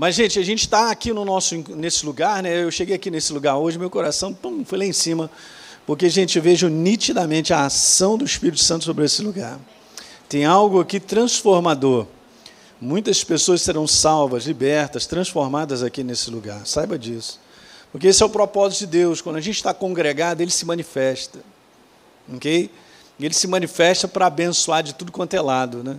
Mas, gente, a gente está aqui no nosso, nesse lugar, né? Eu cheguei aqui nesse lugar hoje, meu coração pum, foi lá em cima, porque, gente, eu vejo nitidamente a ação do Espírito Santo sobre esse lugar. Tem algo aqui transformador. Muitas pessoas serão salvas, libertas, transformadas aqui nesse lugar. Saiba disso. Porque esse é o propósito de Deus. Quando a gente está congregado, ele se manifesta. Ok? Ele se manifesta para abençoar de tudo quanto é lado, né?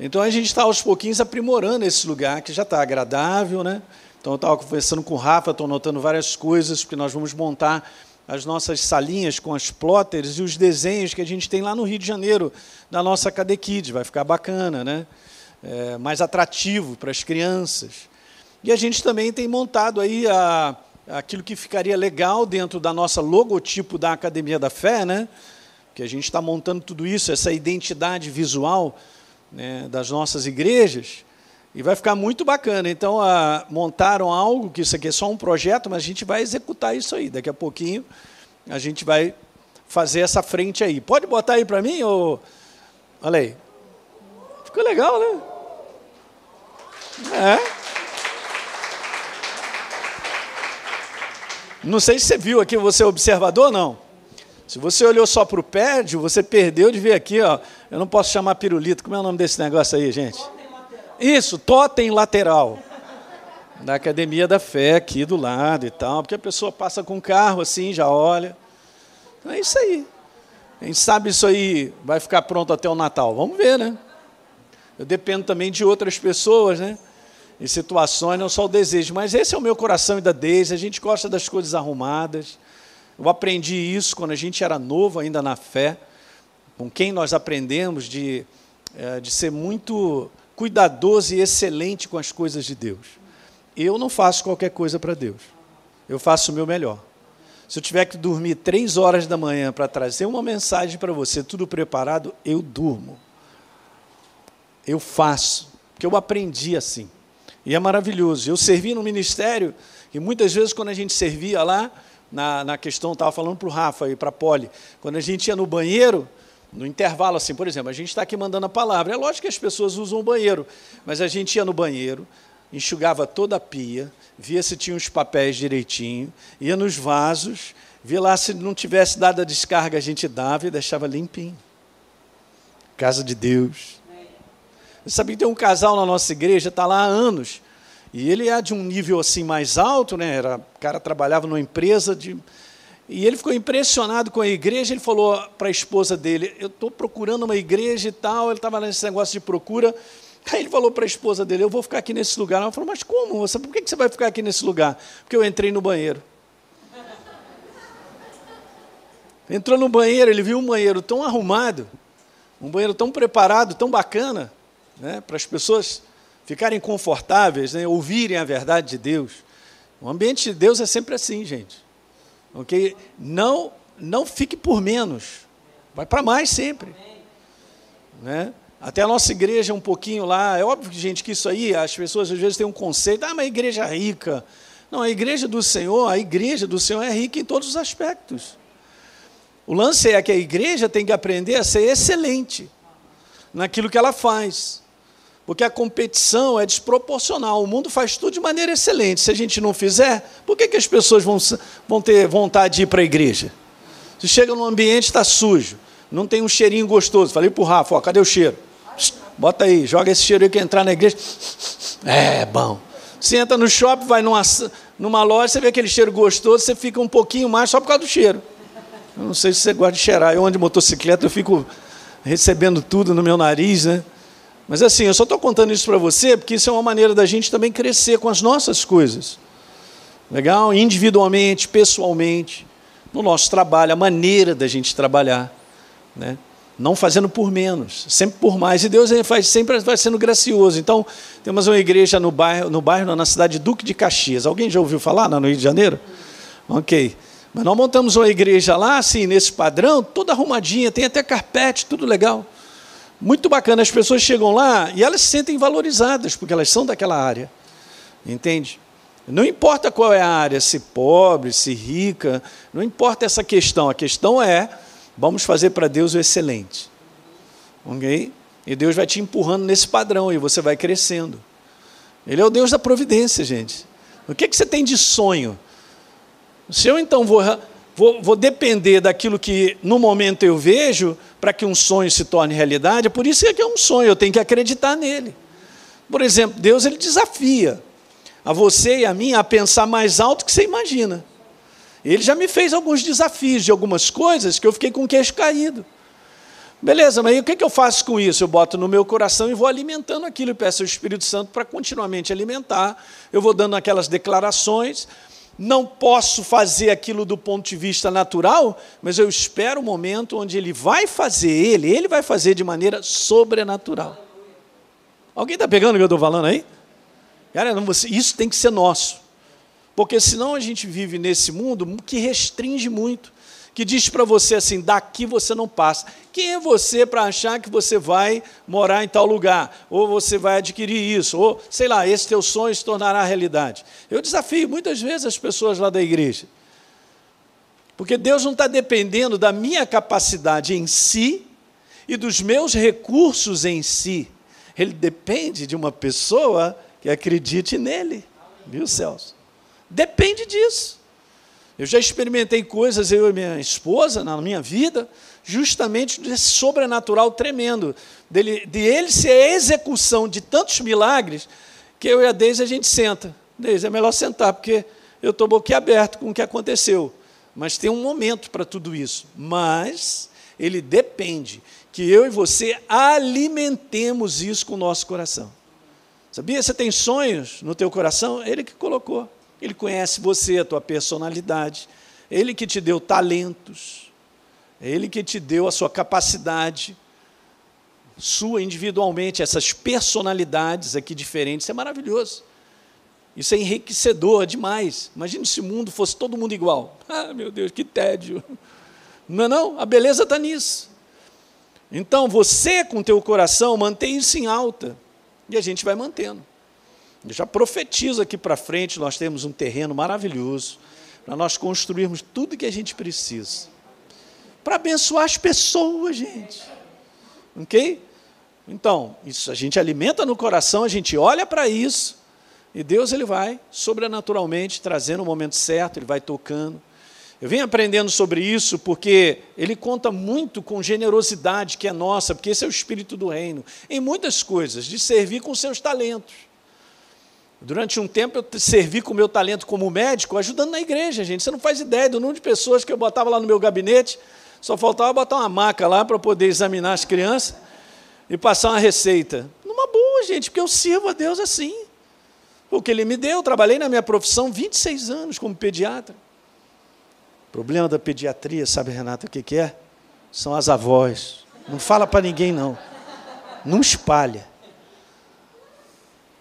Então a gente está aos pouquinhos aprimorando esse lugar que já está agradável, né? Então eu estava conversando com o Rafa, estou notando várias coisas, porque nós vamos montar as nossas salinhas com as plotters e os desenhos que a gente tem lá no Rio de Janeiro, da nossa Kids. Vai ficar bacana, né? É, mais atrativo para as crianças. E a gente também tem montado aí a, aquilo que ficaria legal dentro da nossa logotipo da Academia da Fé, né? Que a gente está montando tudo isso, essa identidade visual né, das nossas igrejas, e vai ficar muito bacana. Então, a, montaram algo, que isso aqui é só um projeto, mas a gente vai executar isso aí. Daqui a pouquinho a gente vai fazer essa frente aí. Pode botar aí para mim? Ou... Olha aí. Ficou legal, né? É. Não sei se você viu aqui, você é observador ou não. Se você olhou só para o prédio, você perdeu de ver aqui, ó. Eu não posso chamar pirulito. Como é o nome desse negócio aí, gente? Isso, totem lateral. Da Academia da Fé, aqui do lado e tal. Porque a pessoa passa com o carro assim, já olha. Então é isso aí. A gente sabe isso aí vai ficar pronto até o Natal. Vamos ver, né? Eu dependo também de outras pessoas, né? Em situações, não só o desejo. Mas esse é o meu coração e da Deise. A gente gosta das coisas arrumadas. Eu aprendi isso quando a gente era novo ainda na fé, com quem nós aprendemos de, é, de ser muito cuidadoso e excelente com as coisas de Deus. Eu não faço qualquer coisa para Deus. Eu faço o meu melhor. Se eu tiver que dormir três horas da manhã para trazer uma mensagem para você, tudo preparado, eu durmo. Eu faço, porque eu aprendi assim. E é maravilhoso. Eu servi no ministério, e muitas vezes, quando a gente servia lá, na, na questão, estava falando para o Rafa e para a Poli, quando a gente ia no banheiro, no intervalo, assim, por exemplo, a gente está aqui mandando a palavra. É lógico que as pessoas usam o banheiro, mas a gente ia no banheiro, enxugava toda a pia, via se tinha os papéis direitinho, ia nos vasos, via lá se não tivesse dado a descarga, a gente dava e deixava limpinho. Casa de Deus. Você sabia que tem um casal na nossa igreja, está lá há anos, e ele é de um nível assim mais alto, né? Era, o cara trabalhava numa empresa de e ele ficou impressionado com a igreja. Ele falou para a esposa dele: Eu estou procurando uma igreja e tal. Ele estava nesse negócio de procura. Aí ele falou para a esposa dele: Eu vou ficar aqui nesse lugar. Ela falou: Mas como? Você, por que você vai ficar aqui nesse lugar? Porque eu entrei no banheiro. Entrou no banheiro, ele viu um banheiro tão arrumado, um banheiro tão preparado, tão bacana, né, para as pessoas ficarem confortáveis, né, ouvirem a verdade de Deus. O ambiente de Deus é sempre assim, gente. Ok? Não, não fique por menos. Vai para mais sempre. Né? Até a nossa igreja um pouquinho lá, é óbvio, gente, que isso aí, as pessoas às vezes têm um conceito, ah, mas a igreja é rica. Não, a igreja do Senhor, a igreja do Senhor é rica em todos os aspectos. O lance é que a igreja tem que aprender a ser excelente naquilo que ela faz porque a competição é desproporcional. O mundo faz tudo de maneira excelente. Se a gente não fizer, por que, que as pessoas vão, vão ter vontade de ir para a igreja? Se chega num ambiente está sujo, não tem um cheirinho gostoso. Falei para o Rafa, ó, cadê o cheiro? Bota aí, joga esse cheiro aí que entrar na igreja. É bom. Você entra no shopping, vai numa, numa loja, você vê aquele cheiro gostoso, você fica um pouquinho mais só por causa do cheiro. Eu não sei se você gosta de cheirar. Eu ando de motocicleta, eu fico recebendo tudo no meu nariz, né? Mas assim, eu só estou contando isso para você porque isso é uma maneira da gente também crescer com as nossas coisas. Legal? Individualmente, pessoalmente, no nosso trabalho, a maneira da gente trabalhar. Né? Não fazendo por menos, sempre por mais. E Deus faz, sempre vai sendo gracioso. Então, temos uma igreja no bairro, no bairro, na cidade de Duque de Caxias. Alguém já ouviu falar no Rio de Janeiro? Ok. Mas nós montamos uma igreja lá, assim, nesse padrão, toda arrumadinha, tem até carpete, tudo legal. Muito bacana, as pessoas chegam lá e elas se sentem valorizadas, porque elas são daquela área. Entende? Não importa qual é a área, se pobre, se rica, não importa essa questão. A questão é, vamos fazer para Deus o excelente. Ok? E Deus vai te empurrando nesse padrão e você vai crescendo. Ele é o Deus da providência, gente. O que, que você tem de sonho? Se eu então vou, vou, vou depender daquilo que no momento eu vejo para que um sonho se torne realidade, é por isso que é um sonho, eu tenho que acreditar nele. Por exemplo, Deus ele desafia a você e a mim a pensar mais alto que você imagina. Ele já me fez alguns desafios de algumas coisas que eu fiquei com o queixo caído. Beleza, mas aí o que eu faço com isso? Eu boto no meu coração e vou alimentando aquilo e peço ao Espírito Santo para continuamente alimentar. Eu vou dando aquelas declarações. Não posso fazer aquilo do ponto de vista natural, mas eu espero o um momento onde ele vai fazer, ele, ele vai fazer de maneira sobrenatural. Alguém está pegando o que eu estou falando aí? Cara, isso tem que ser nosso. Porque senão a gente vive nesse mundo que restringe muito que diz para você assim: daqui você não passa. Quem é você para achar que você vai morar em tal lugar? Ou você vai adquirir isso? Ou, sei lá, esse teu sonho se tornará realidade. Eu desafio muitas vezes as pessoas lá da igreja. Porque Deus não está dependendo da minha capacidade em si e dos meus recursos em si. Ele depende de uma pessoa que acredite nele. Viu, Celso? Depende disso. Eu já experimentei coisas, eu e minha esposa, na minha vida, justamente desse sobrenatural tremendo, dele, de ele ser a execução de tantos milagres, que eu e a Deise a gente senta. Deise, é melhor sentar, porque eu estou boquiaberto com o que aconteceu. Mas tem um momento para tudo isso. Mas ele depende que eu e você alimentemos isso com o nosso coração. Sabia? Você tem sonhos no teu coração? Ele que colocou. Ele conhece você, a tua personalidade. Ele que te deu talentos. Ele que te deu a sua capacidade, sua individualmente, essas personalidades aqui diferentes. Isso é maravilhoso. Isso é enriquecedor demais. Imagina se o mundo fosse todo mundo igual. Ah, meu Deus, que tédio. Não é não? A beleza está nisso. Então, você com teu coração, mantém isso em alta. E a gente vai mantendo. Eu já profetizo aqui para frente, nós temos um terreno maravilhoso para nós construirmos tudo que a gente precisa. Para abençoar as pessoas, gente. Ok? Então, isso a gente alimenta no coração, a gente olha para isso, e Deus ele vai sobrenaturalmente trazendo o momento certo, ele vai tocando. Eu venho aprendendo sobre isso porque ele conta muito com generosidade que é nossa, porque esse é o espírito do reino, em muitas coisas, de servir com seus talentos. Durante um tempo eu servi com o meu talento como médico, ajudando na igreja, gente. Você não faz ideia do número de pessoas que eu botava lá no meu gabinete. Só faltava botar uma maca lá para poder examinar as crianças e passar uma receita. Numa boa, gente, porque eu sirvo a Deus assim. O que Ele me deu, eu trabalhei na minha profissão 26 anos como pediatra. O problema da pediatria, sabe, Renata, o que, que é? São as avós. Não fala para ninguém, não. Não espalha.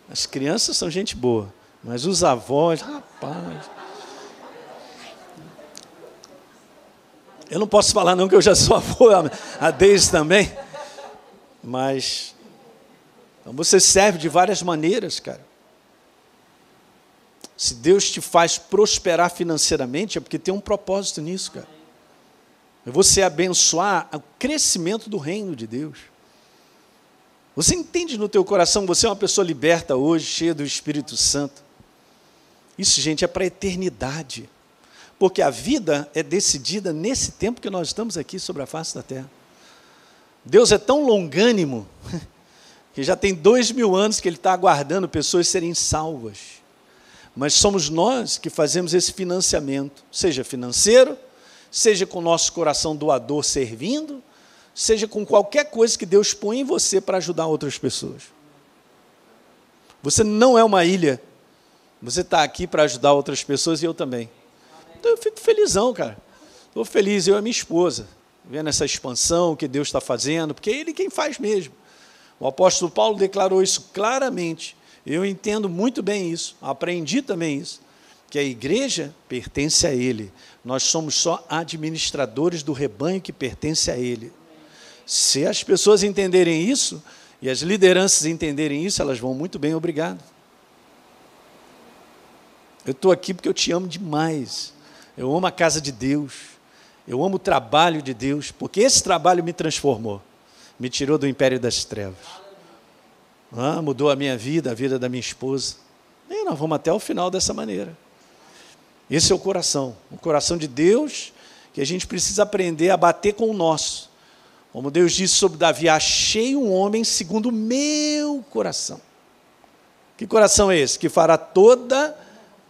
As crianças são gente boa, mas os avós, rapaz. Eu não posso falar não que eu já sou avô, a Deise também. Mas então você serve de várias maneiras, cara. Se Deus te faz prosperar financeiramente, é porque tem um propósito nisso, cara. É você abençoar o crescimento do reino de Deus. Você entende no teu coração, você é uma pessoa liberta hoje, cheia do Espírito Santo. Isso, gente, é para a eternidade. Porque a vida é decidida nesse tempo que nós estamos aqui sobre a face da terra. Deus é tão longânimo que já tem dois mil anos que Ele está aguardando pessoas serem salvas. Mas somos nós que fazemos esse financiamento, seja financeiro, seja com o nosso coração doador servindo, seja com qualquer coisa que Deus põe em você para ajudar outras pessoas. Você não é uma ilha. Você está aqui para ajudar outras pessoas e eu também. Então eu fico felizão, cara. Estou feliz, eu e a minha esposa, vendo essa expansão que Deus está fazendo, porque é Ele quem faz mesmo. O apóstolo Paulo declarou isso claramente. Eu entendo muito bem isso, aprendi também isso, que a igreja pertence a Ele. Nós somos só administradores do rebanho que pertence a Ele. Se as pessoas entenderem isso, e as lideranças entenderem isso, elas vão muito bem, obrigado. Eu estou aqui porque eu te amo demais. Eu amo a casa de Deus. Eu amo o trabalho de Deus, porque esse trabalho me transformou, me tirou do império das trevas. Ah, mudou a minha vida, a vida da minha esposa. E nós vamos até o final dessa maneira. Esse é o coração, o coração de Deus, que a gente precisa aprender a bater com o nosso. Como Deus disse sobre Davi: Achei um homem segundo o meu coração. Que coração é esse? Que fará toda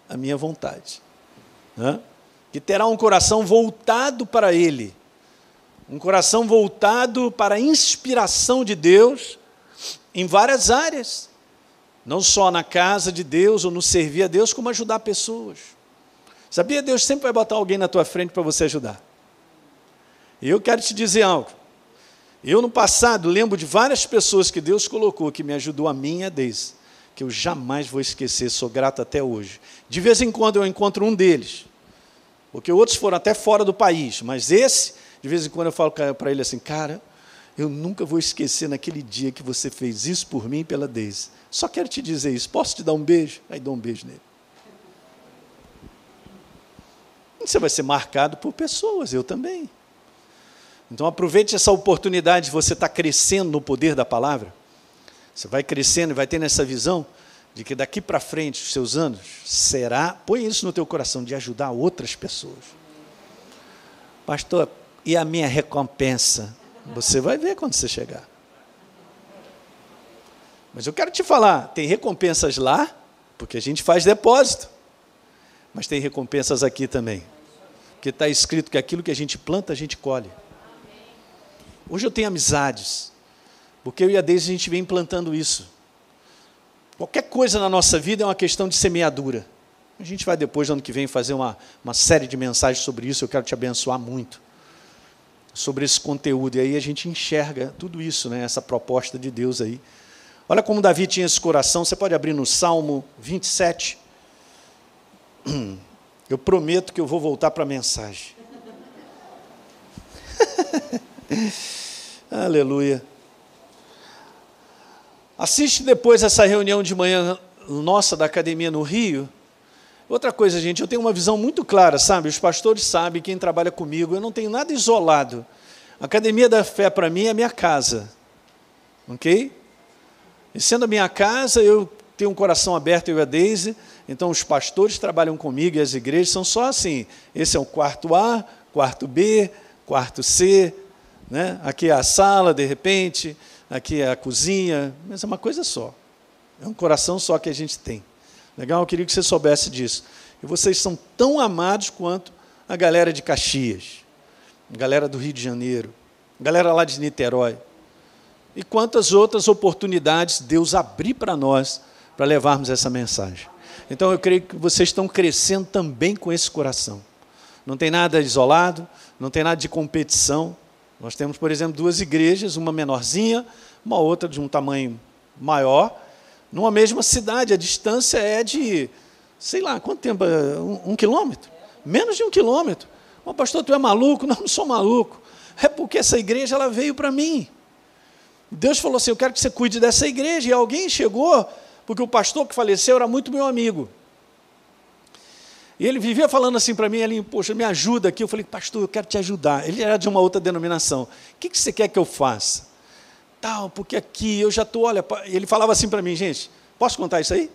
a minha vontade. Hã? Que terá um coração voltado para Ele. Um coração voltado para a inspiração de Deus em várias áreas. Não só na casa de Deus ou no servir a Deus, como ajudar pessoas. Sabia? Deus sempre vai botar alguém na tua frente para você ajudar. E eu quero te dizer algo. Eu, no passado, lembro de várias pessoas que Deus colocou, que me ajudou a mim e a Deise, que eu jamais vou esquecer, sou grato até hoje. De vez em quando eu encontro um deles, porque outros foram até fora do país, mas esse, de vez em quando eu falo para ele assim, cara, eu nunca vou esquecer naquele dia que você fez isso por mim e pela Deise. Só quero te dizer isso, posso te dar um beijo? Aí dou um beijo nele. Você vai ser marcado por pessoas, eu também. Então aproveite essa oportunidade de você estar crescendo no poder da palavra. Você vai crescendo e vai tendo essa visão de que daqui para frente, os seus anos, será, põe isso no teu coração, de ajudar outras pessoas. Pastor, e a minha recompensa? Você vai ver quando você chegar. Mas eu quero te falar, tem recompensas lá, porque a gente faz depósito. Mas tem recompensas aqui também. Porque está escrito que aquilo que a gente planta, a gente colhe. Hoje eu tenho amizades, porque eu e a Deise a gente vem implantando isso. Qualquer coisa na nossa vida é uma questão de semeadura. A gente vai depois, ano que vem, fazer uma, uma série de mensagens sobre isso. Eu quero te abençoar muito sobre esse conteúdo. E aí a gente enxerga tudo isso, né? essa proposta de Deus aí. Olha como Davi tinha esse coração. Você pode abrir no Salmo 27. Eu prometo que eu vou voltar para a mensagem. Aleluia. Assiste depois essa reunião de manhã nossa da academia no Rio. Outra coisa, gente, eu tenho uma visão muito clara, sabe? Os pastores sabem, quem trabalha comigo, eu não tenho nada isolado. A academia da fé para mim é minha casa. Ok? E sendo a minha casa, eu tenho um coração aberto, eu e a Deise. Então, os pastores trabalham comigo e as igrejas são só assim. Esse é o quarto A, quarto B, quarto C, né? Aqui é a sala, de repente, aqui é a cozinha, mas é uma coisa só. É um coração só que a gente tem. Legal? Eu queria que você soubesse disso. E vocês são tão amados quanto a galera de Caxias, a galera do Rio de Janeiro, a galera lá de Niterói. E quantas outras oportunidades Deus abrir para nós para levarmos essa mensagem. Então eu creio que vocês estão crescendo também com esse coração. Não tem nada isolado, não tem nada de competição, nós temos, por exemplo, duas igrejas, uma menorzinha, uma outra de um tamanho maior, numa mesma cidade. A distância é de, sei lá, quanto tempo? Um, um quilômetro? Menos de um quilômetro. Mas, pastor, tu é maluco? Não, não sou maluco. É porque essa igreja ela veio para mim. Deus falou assim: Eu quero que você cuide dessa igreja. E alguém chegou, porque o pastor que faleceu era muito meu amigo. E ele vivia falando assim para mim, ele, poxa, me ajuda aqui. Eu falei, pastor, eu quero te ajudar. Ele era de uma outra denominação. O que, que você quer que eu faça? Tal, porque aqui eu já estou, olha, ele falava assim para mim, gente, posso contar isso aí?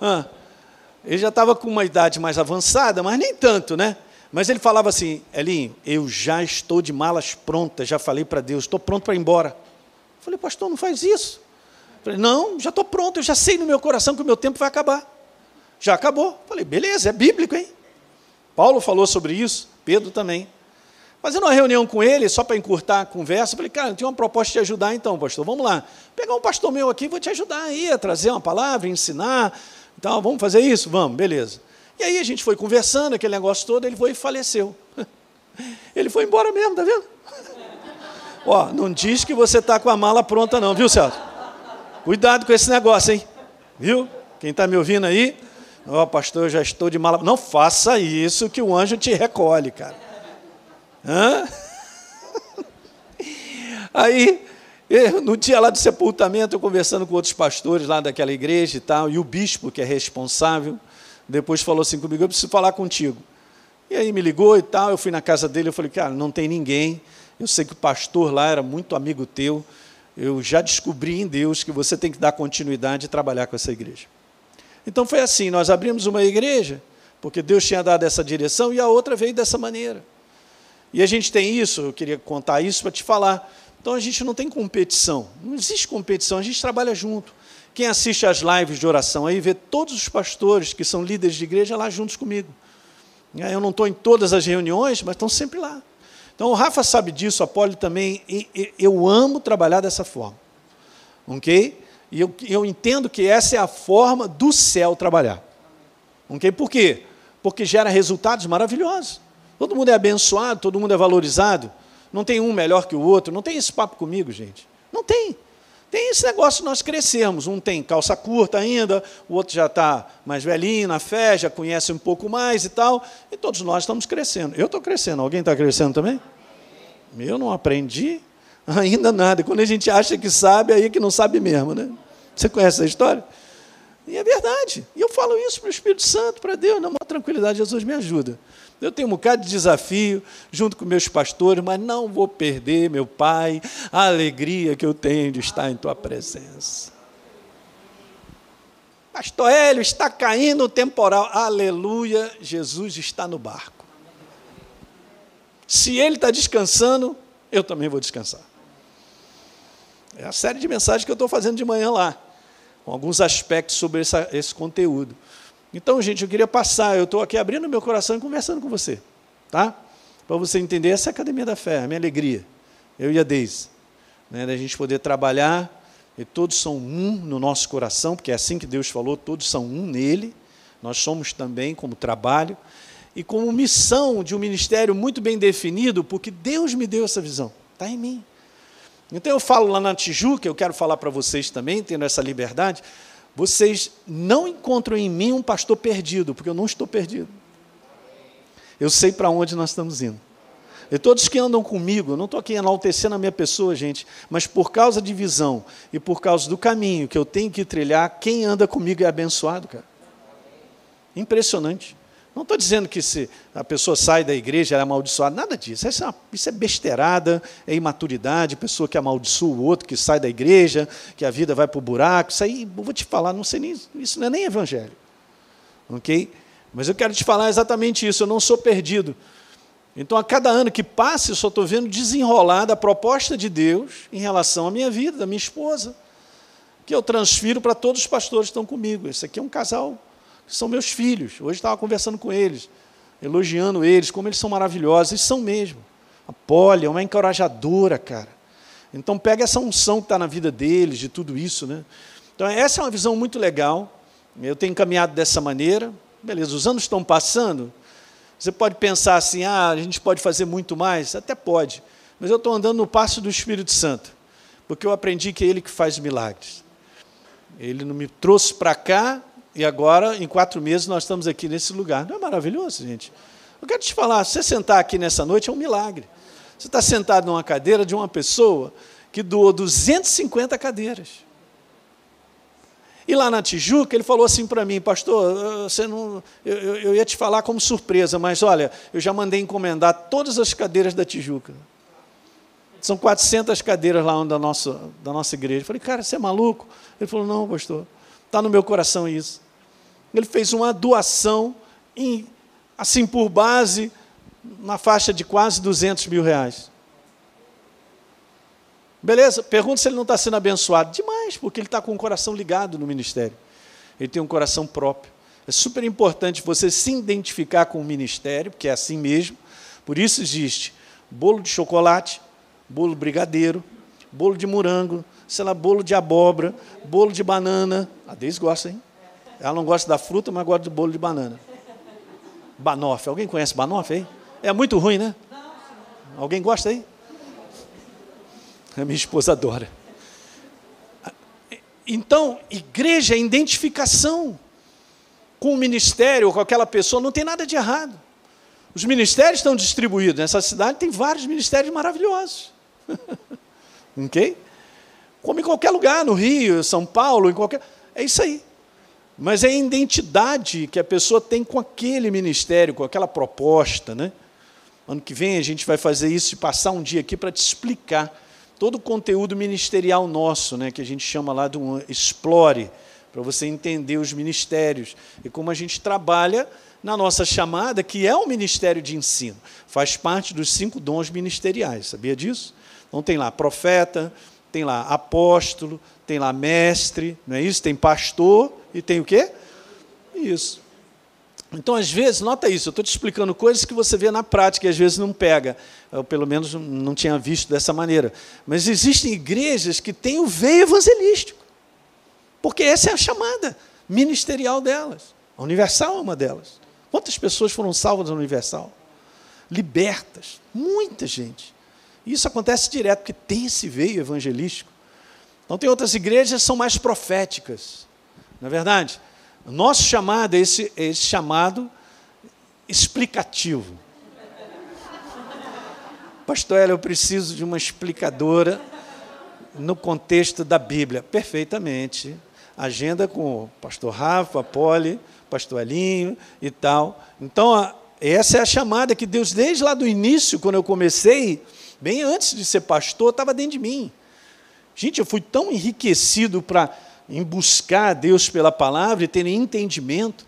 Ah, ele já estava com uma idade mais avançada, mas nem tanto, né? Mas ele falava assim, Elinho, eu já estou de malas prontas, já falei para Deus, estou pronto para ir embora. Eu falei, pastor, não faz isso. Eu falei, não, já estou pronto, eu já sei no meu coração que o meu tempo vai acabar. Já acabou. Falei, beleza, é bíblico, hein? Paulo falou sobre isso, Pedro também. Fazendo uma reunião com ele, só para encurtar a conversa, falei, cara, eu tenho uma proposta de ajudar então, pastor, vamos lá. Pegar um pastor meu aqui, vou te ajudar aí a trazer uma palavra, ensinar. Então, vamos fazer isso? Vamos, beleza. E aí a gente foi conversando, aquele negócio todo, ele foi e faleceu. Ele foi embora mesmo, tá vendo? Ó, não diz que você está com a mala pronta não, viu, Celso? Cuidado com esse negócio, hein? Viu? Quem está me ouvindo aí, Ó, oh, pastor, eu já estou de mala. Não faça isso que o anjo te recolhe, cara. Hã? Aí, no dia lá do sepultamento, eu conversando com outros pastores lá daquela igreja e tal, e o bispo, que é responsável, depois falou assim comigo: Eu preciso falar contigo. E aí me ligou e tal, eu fui na casa dele, eu falei: Cara, não tem ninguém. Eu sei que o pastor lá era muito amigo teu. eu já descobri em Deus que você tem que dar continuidade e trabalhar com essa igreja. Então foi assim: nós abrimos uma igreja, porque Deus tinha dado essa direção, e a outra veio dessa maneira. E a gente tem isso, eu queria contar isso para te falar. Então a gente não tem competição, não existe competição, a gente trabalha junto. Quem assiste às lives de oração aí vê todos os pastores que são líderes de igreja lá juntos comigo. Eu não estou em todas as reuniões, mas estão sempre lá. Então o Rafa sabe disso, a Poli também. E, eu amo trabalhar dessa forma. Ok? E eu, eu entendo que essa é a forma do céu trabalhar. Ok? Por quê? Porque gera resultados maravilhosos. Todo mundo é abençoado, todo mundo é valorizado. Não tem um melhor que o outro. Não tem esse papo comigo, gente. Não tem. Tem esse negócio de nós crescermos. Um tem calça curta ainda, o outro já está mais velhinho na fé, já conhece um pouco mais e tal. E todos nós estamos crescendo. Eu estou crescendo. Alguém está crescendo também? Eu não aprendi ainda nada. Quando a gente acha que sabe, aí é que não sabe mesmo, né? Você conhece a história? E é verdade. E eu falo isso para o Espírito Santo, para Deus, na maior tranquilidade. Jesus me ajuda. Eu tenho um bocado de desafio junto com meus pastores, mas não vou perder, meu Pai, a alegria que eu tenho de estar em Tua presença. Pastor Hélio, está caindo o temporal. Aleluia, Jesus está no barco. Se ele está descansando, eu também vou descansar. É a série de mensagens que eu estou fazendo de manhã lá, com alguns aspectos sobre essa, esse conteúdo. Então, gente, eu queria passar, eu estou aqui abrindo meu coração e conversando com você, tá? Para você entender, essa é a Academia da Fé, a minha alegria, eu e a Deise, né, da gente poder trabalhar, e todos são um no nosso coração, porque é assim que Deus falou, todos são um nele, nós somos também como trabalho, e como missão de um ministério muito bem definido, porque Deus me deu essa visão, está em mim. Então eu falo lá na Tijuca, eu quero falar para vocês também, tendo essa liberdade, vocês não encontram em mim um pastor perdido, porque eu não estou perdido. Eu sei para onde nós estamos indo. E todos que andam comigo, eu não estou aqui enaltecendo a minha pessoa, gente, mas por causa de visão e por causa do caminho que eu tenho que trilhar, quem anda comigo é abençoado, cara. Impressionante. Não estou dizendo que se a pessoa sai da igreja, ela é amaldiçoada, nada disso. Isso é, uma, isso é besteirada, é imaturidade, pessoa que amaldiçoa o outro, que sai da igreja, que a vida vai para o buraco. Isso aí, vou te falar, não sei nem, isso não é nem evangelho. Ok? Mas eu quero te falar exatamente isso, eu não sou perdido. Então, a cada ano que passa, eu só estou vendo desenrolar da proposta de Deus em relação à minha vida, da minha esposa, que eu transfiro para todos os pastores que estão comigo. Esse aqui é um casal são meus filhos. Hoje estava conversando com eles, elogiando eles, como eles são maravilhosos, e são mesmo. A Polly é uma encorajadora, cara. Então pega essa unção que está na vida deles, de tudo isso. Né? Então essa é uma visão muito legal. Eu tenho caminhado dessa maneira. Beleza, os anos estão passando. Você pode pensar assim, ah, a gente pode fazer muito mais? Até pode. Mas eu estou andando no passo do Espírito Santo. Porque eu aprendi que é Ele que faz milagres. Ele não me trouxe para cá e agora, em quatro meses, nós estamos aqui nesse lugar. Não é maravilhoso, gente? Eu quero te falar, você sentar aqui nessa noite é um milagre. Você está sentado numa cadeira de uma pessoa que doou 250 cadeiras. E lá na Tijuca, ele falou assim para mim, pastor, você não, eu, eu, ia te falar como surpresa, mas olha, eu já mandei encomendar todas as cadeiras da Tijuca. São 400 cadeiras lá da nossa, da nossa igreja. Eu falei, cara, você é maluco? Ele falou, não, pastor, está no meu coração isso ele fez uma doação, em, assim por base, na faixa de quase 200 mil reais. Beleza? Pergunta se ele não está sendo abençoado. Demais, porque ele está com o coração ligado no ministério. Ele tem um coração próprio. É super importante você se identificar com o ministério, porque é assim mesmo. Por isso existe bolo de chocolate, bolo brigadeiro, bolo de morango, sei lá, bolo de abóbora, bolo de banana. A Deus gosta, hein? Ela não gosta da fruta, mas gosta do bolo de banana. Banoffee. Alguém conhece banoffee aí? É muito ruim, né? Alguém gosta aí? A minha esposa adora. Então, igreja é identificação com o ministério ou com aquela pessoa, não tem nada de errado. Os ministérios estão distribuídos. Nessa cidade tem vários ministérios maravilhosos. ok? Como em qualquer lugar, no Rio, São Paulo, em qualquer. É isso aí. Mas é a identidade que a pessoa tem com aquele ministério, com aquela proposta. Né? Ano que vem a gente vai fazer isso e passar um dia aqui para te explicar todo o conteúdo ministerial nosso, né, que a gente chama lá de um explore, para você entender os ministérios e como a gente trabalha na nossa chamada, que é o ministério de ensino. Faz parte dos cinco dons ministeriais, sabia disso? Então tem lá profeta, tem lá apóstolo, tem lá mestre, não é isso? Tem pastor e tem o quê? Isso. Então, às vezes, nota isso, eu estou te explicando coisas que você vê na prática e às vezes não pega. Eu, pelo menos, não tinha visto dessa maneira. Mas existem igrejas que têm o veio evangelístico. Porque essa é a chamada ministerial delas. A Universal é uma delas. Quantas pessoas foram salvas na Universal? Libertas. Muita gente. Isso acontece direto, porque tem esse veio evangelístico. Então, tem outras igrejas que são mais proféticas. Não é verdade? Nosso chamado é esse, é esse chamado explicativo. Pastor Ela, eu preciso de uma explicadora no contexto da Bíblia. Perfeitamente. Agenda com o pastor Rafa, Poli, pastor Elinho e tal. Então, essa é a chamada que Deus, desde lá do início, quando eu comecei, bem antes de ser pastor, estava dentro de mim. Gente, eu fui tão enriquecido para em buscar Deus pela palavra e terem entendimento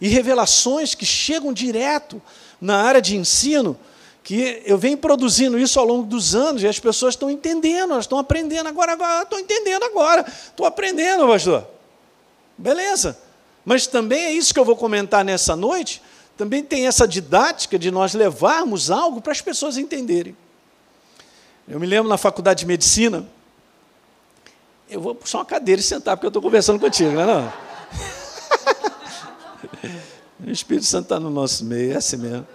e revelações que chegam direto na área de ensino, que eu venho produzindo isso ao longo dos anos e as pessoas estão entendendo, elas estão aprendendo agora, agora estou entendendo agora, estou aprendendo, pastor. Beleza. Mas também é isso que eu vou comentar nessa noite, também tem essa didática de nós levarmos algo para as pessoas entenderem. Eu me lembro na faculdade de medicina, eu vou puxar uma cadeira e sentar, porque eu estou conversando contigo, não é não? o Espírito Santo está no nosso meio, é assim mesmo.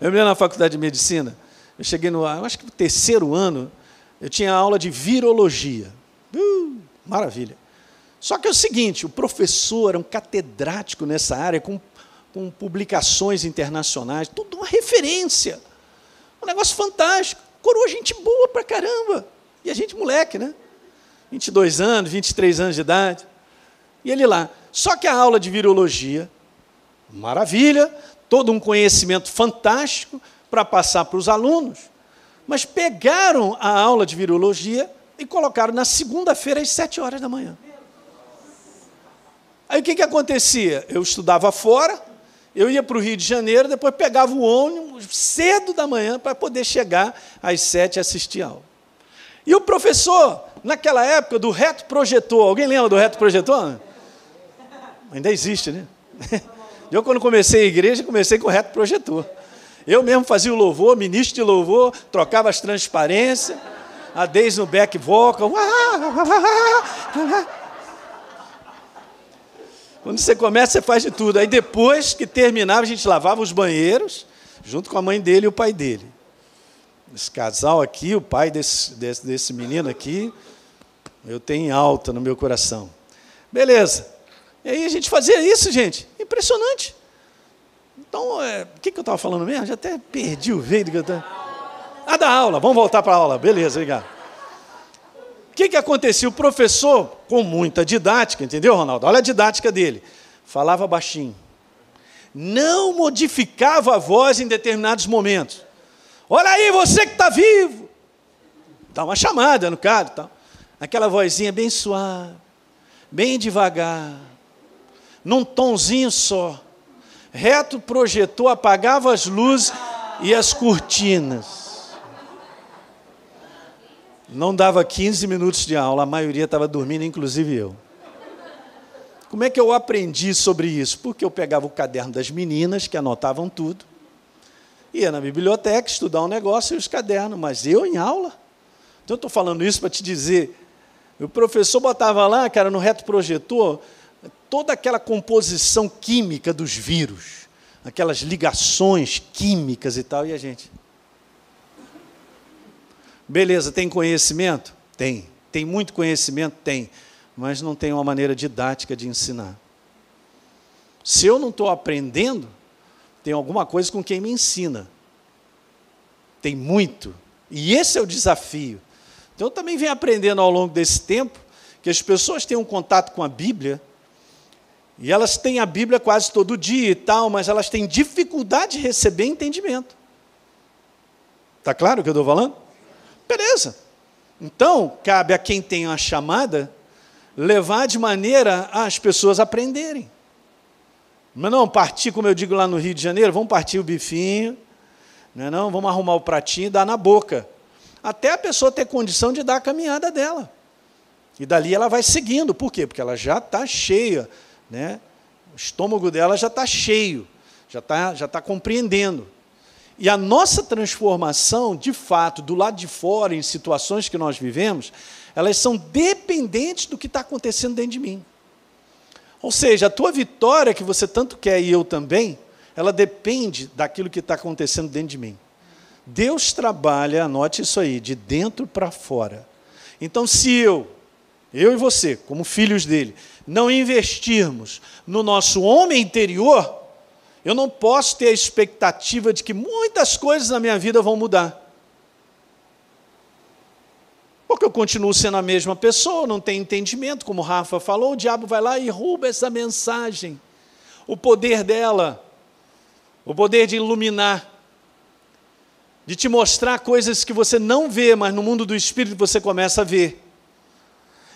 Eu me lembro na faculdade de medicina, eu cheguei no, acho que no terceiro ano, eu tinha aula de virologia. Uh, maravilha. Só que é o seguinte, o professor era um catedrático nessa área, com, com publicações internacionais, tudo uma referência. Um negócio fantástico. Coroa gente boa pra caramba. E a gente moleque, né? 22 anos, 23 anos de idade. E ele lá. Só que a aula de virologia, maravilha, todo um conhecimento fantástico para passar para os alunos. Mas pegaram a aula de virologia e colocaram na segunda-feira às sete horas da manhã. Aí o que, que acontecia? Eu estudava fora, eu ia para o Rio de Janeiro, depois pegava o ônibus cedo da manhã para poder chegar às sete e assistir a aula. E o professor naquela época do reto projetor. Alguém lembra do reto projetor? Ainda existe, né? Eu, quando comecei a igreja, comecei com o reto projetor. Eu mesmo fazia o louvor, ministro de louvor, trocava as transparências, a Deise no back vocal. Quando você começa, você faz de tudo. Aí depois que terminava, a gente lavava os banheiros, junto com a mãe dele e o pai dele. Esse casal aqui, o pai desse, desse, desse menino aqui, eu tenho alta no meu coração. Beleza. E aí a gente fazia isso, gente. Impressionante. Então, é, o que, que eu estava falando mesmo? Já até perdi o veio do que eu estava. Ah, da aula. Vamos voltar para a aula. Beleza, obrigado. O que, que acontecia? O professor, com muita didática, entendeu, Ronaldo? Olha a didática dele. Falava baixinho. Não modificava a voz em determinados momentos. Olha aí, você que está vivo. Dá uma chamada no cara tal aquela vozinha bem suave, bem devagar, num tonzinho só. Reto projetou, apagava as luzes e as cortinas. Não dava 15 minutos de aula, a maioria estava dormindo, inclusive eu. Como é que eu aprendi sobre isso? Porque eu pegava o caderno das meninas, que anotavam tudo, ia na biblioteca estudar um negócio e os cadernos, mas eu em aula. Então eu estou falando isso para te dizer o professor botava lá, cara, no reto projetor, toda aquela composição química dos vírus, aquelas ligações químicas e tal, e a gente. Beleza, tem conhecimento? Tem. Tem muito conhecimento? Tem. Mas não tem uma maneira didática de ensinar. Se eu não estou aprendendo, tem alguma coisa com quem me ensina. Tem muito. E esse é o desafio. Então, eu também venho aprendendo ao longo desse tempo que as pessoas têm um contato com a Bíblia, e elas têm a Bíblia quase todo dia e tal, mas elas têm dificuldade de receber entendimento. Está claro o que eu estou falando? Beleza. Então, cabe a quem tem a chamada levar de maneira as pessoas aprenderem. Mas não partir, como eu digo lá no Rio de Janeiro, vamos partir o bifinho, não, é não vamos arrumar o pratinho e dar na boca. Até a pessoa ter condição de dar a caminhada dela. E dali ela vai seguindo. Por quê? Porque ela já está cheia. Né? O estômago dela já está cheio, já está já tá compreendendo. E a nossa transformação, de fato, do lado de fora, em situações que nós vivemos, elas são dependentes do que está acontecendo dentro de mim. Ou seja, a tua vitória que você tanto quer e eu também, ela depende daquilo que está acontecendo dentro de mim. Deus trabalha, anote isso aí, de dentro para fora. Então, se eu, eu e você, como filhos dele, não investirmos no nosso homem interior, eu não posso ter a expectativa de que muitas coisas na minha vida vão mudar. Porque eu continuo sendo a mesma pessoa, não tenho entendimento, como Rafa falou, o diabo vai lá e rouba essa mensagem. O poder dela, o poder de iluminar, de te mostrar coisas que você não vê, mas no mundo do espírito você começa a ver.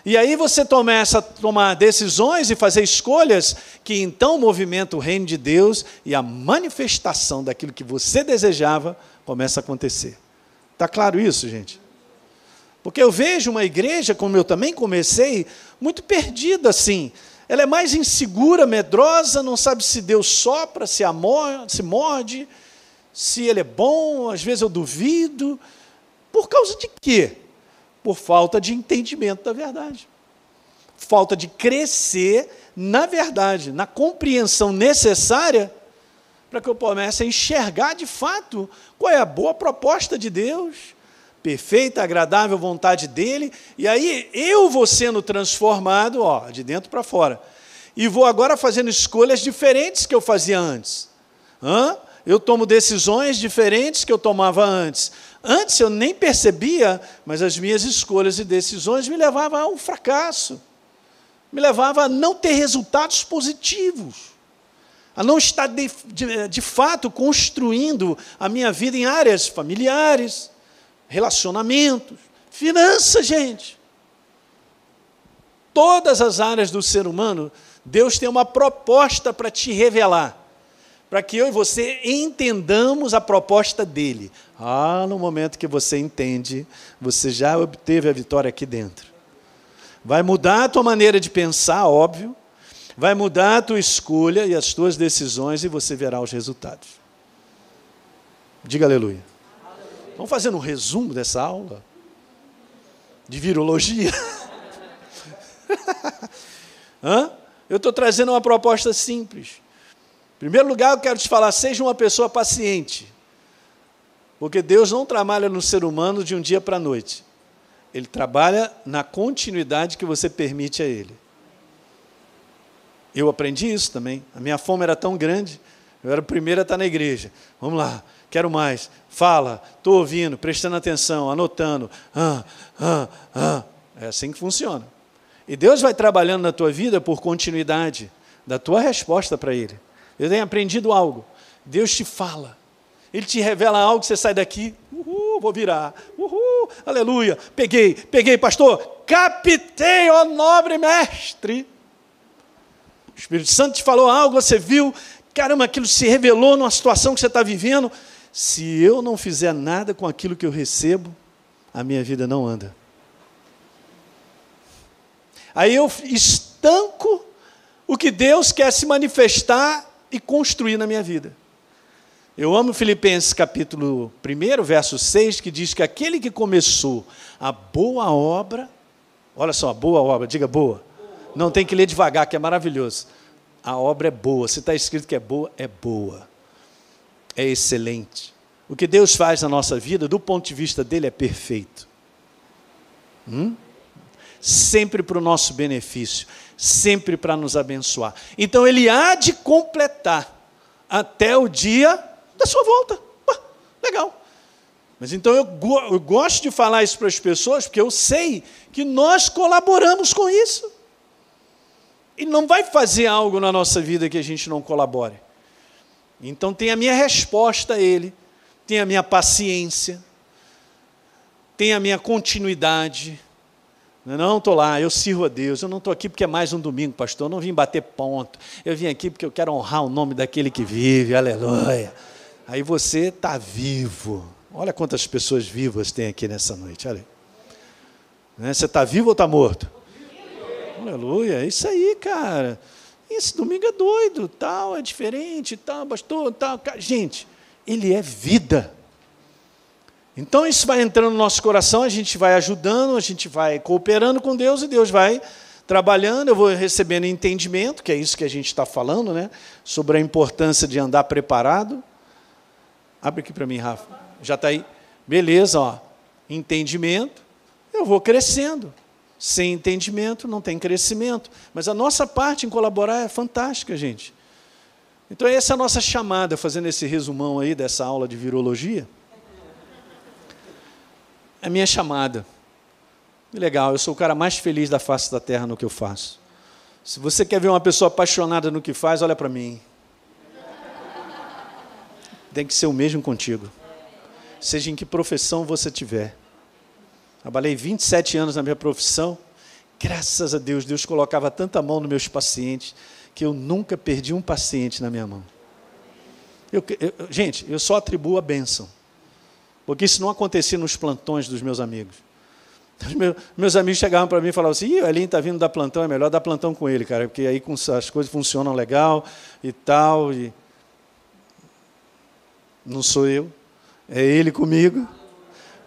E aí você começa a tomar decisões e fazer escolhas que então movimentam o reino de Deus e a manifestação daquilo que você desejava começa a acontecer. Está claro isso, gente? Porque eu vejo uma igreja, como eu também comecei, muito perdida assim. Ela é mais insegura, medrosa, não sabe se Deus sopra, se, amor, se morde, se Ele é bom, às vezes eu duvido. Por causa de quê? por falta de entendimento da verdade. Falta de crescer na verdade, na compreensão necessária para que eu comece a enxergar de fato qual é a boa proposta de Deus, perfeita, agradável vontade dele, e aí eu vou sendo transformado, ó, de dentro para fora. E vou agora fazendo escolhas diferentes que eu fazia antes. Hã? Eu tomo decisões diferentes que eu tomava antes. Antes eu nem percebia, mas as minhas escolhas e decisões me levavam a um fracasso, me levavam a não ter resultados positivos, a não estar de, de, de fato construindo a minha vida em áreas familiares, relacionamentos, finanças, gente. Todas as áreas do ser humano, Deus tem uma proposta para te revelar para que eu e você entendamos a proposta dele. Ah, no momento que você entende, você já obteve a vitória aqui dentro. Vai mudar a tua maneira de pensar, óbvio. Vai mudar a tua escolha e as tuas decisões e você verá os resultados. Diga aleluia. Vamos fazer um resumo dessa aula de virologia. Hã? Eu estou trazendo uma proposta simples. Em primeiro lugar, eu quero te falar: seja uma pessoa paciente. Porque Deus não trabalha no ser humano de um dia para a noite. Ele trabalha na continuidade que você permite a Ele. Eu aprendi isso também. A minha fome era tão grande, eu era o primeiro a estar na igreja. Vamos lá, quero mais. Fala, estou ouvindo, prestando atenção, anotando. Ah, ah, ah. É assim que funciona. E Deus vai trabalhando na tua vida por continuidade da tua resposta para Ele. Eu tenho aprendido algo. Deus te fala. Ele te revela algo, você sai daqui, uhul, vou virar, uhul, aleluia, peguei, peguei, pastor, captei, ó nobre mestre. O Espírito Santo te falou algo, você viu, caramba, aquilo se revelou numa situação que você está vivendo. Se eu não fizer nada com aquilo que eu recebo, a minha vida não anda. Aí eu estanco o que Deus quer se manifestar e construir na minha vida. Eu amo Filipenses capítulo 1, verso 6, que diz que aquele que começou a boa obra, olha só, boa obra, diga boa. Não tem que ler devagar, que é maravilhoso. A obra é boa, se está escrito que é boa, é boa. É excelente. O que Deus faz na nossa vida, do ponto de vista dele, é perfeito. Hum? Sempre para o nosso benefício sempre para nos abençoar. Então ele há de completar até o dia da sua volta. legal. Mas então eu, eu gosto de falar isso para as pessoas, porque eu sei que nós colaboramos com isso. E não vai fazer algo na nossa vida que a gente não colabore. Então tem a minha resposta a ele, tem a minha paciência, tem a minha continuidade. Não estou lá, eu sirvo a Deus. Eu não estou aqui porque é mais um domingo, pastor. Eu não vim bater ponto. Eu vim aqui porque eu quero honrar o nome daquele que vive. Aleluia. Aí você está vivo. Olha quantas pessoas vivas tem aqui nessa noite. Olha. Né? Você está vivo ou está morto? Aleluia. É isso aí, cara. Esse domingo é doido, tal, é diferente, tal, pastor, tal. Gente, ele é vida. Então isso vai entrando no nosso coração, a gente vai ajudando, a gente vai cooperando com Deus e Deus vai trabalhando, eu vou recebendo entendimento, que é isso que a gente está falando, né? Sobre a importância de andar preparado. Abre aqui para mim, Rafa. Já está aí? Beleza, ó. Entendimento, eu vou crescendo. Sem entendimento não tem crescimento. Mas a nossa parte em colaborar é fantástica, gente. Então essa é a nossa chamada, fazendo esse resumão aí dessa aula de virologia é minha chamada. Legal, eu sou o cara mais feliz da face da terra no que eu faço. Se você quer ver uma pessoa apaixonada no que faz, olha para mim. Tem que ser o mesmo contigo. Seja em que profissão você tiver. Trabalhei 27 anos na minha profissão. Graças a Deus, Deus colocava tanta mão nos meus pacientes que eu nunca perdi um paciente na minha mão. Eu, eu, gente, eu só atribuo a bênção. Porque isso não acontecia nos plantões dos meus amigos. Os meus, meus amigos chegavam para mim e falavam assim: Ih, o Elinho está vindo dar plantão, é melhor dar plantão com ele, cara, porque aí as coisas funcionam legal e tal. E... Não sou eu, é ele comigo,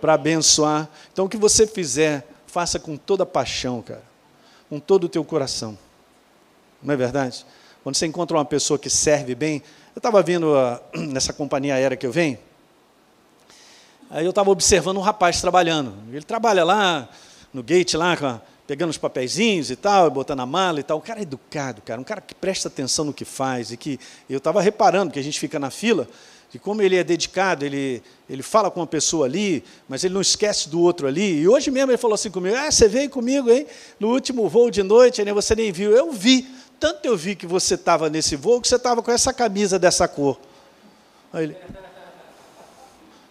para abençoar. Então, o que você fizer, faça com toda paixão, cara, com todo o teu coração. Não é verdade? Quando você encontra uma pessoa que serve bem, eu estava vendo a, nessa companhia aérea que eu venho, Aí eu estava observando um rapaz trabalhando. Ele trabalha lá no gate, lá, pegando os papeizinhos e tal, botando a mala e tal. O cara é educado, cara, um cara que presta atenção no que faz. E que eu estava reparando que a gente fica na fila, de como ele é dedicado, ele, ele fala com uma pessoa ali, mas ele não esquece do outro ali. E hoje mesmo ele falou assim comigo: Ah, você veio comigo, hein? No último voo de noite, né, você nem viu. Eu vi. Tanto eu vi que você estava nesse voo que você estava com essa camisa dessa cor. Aí ele.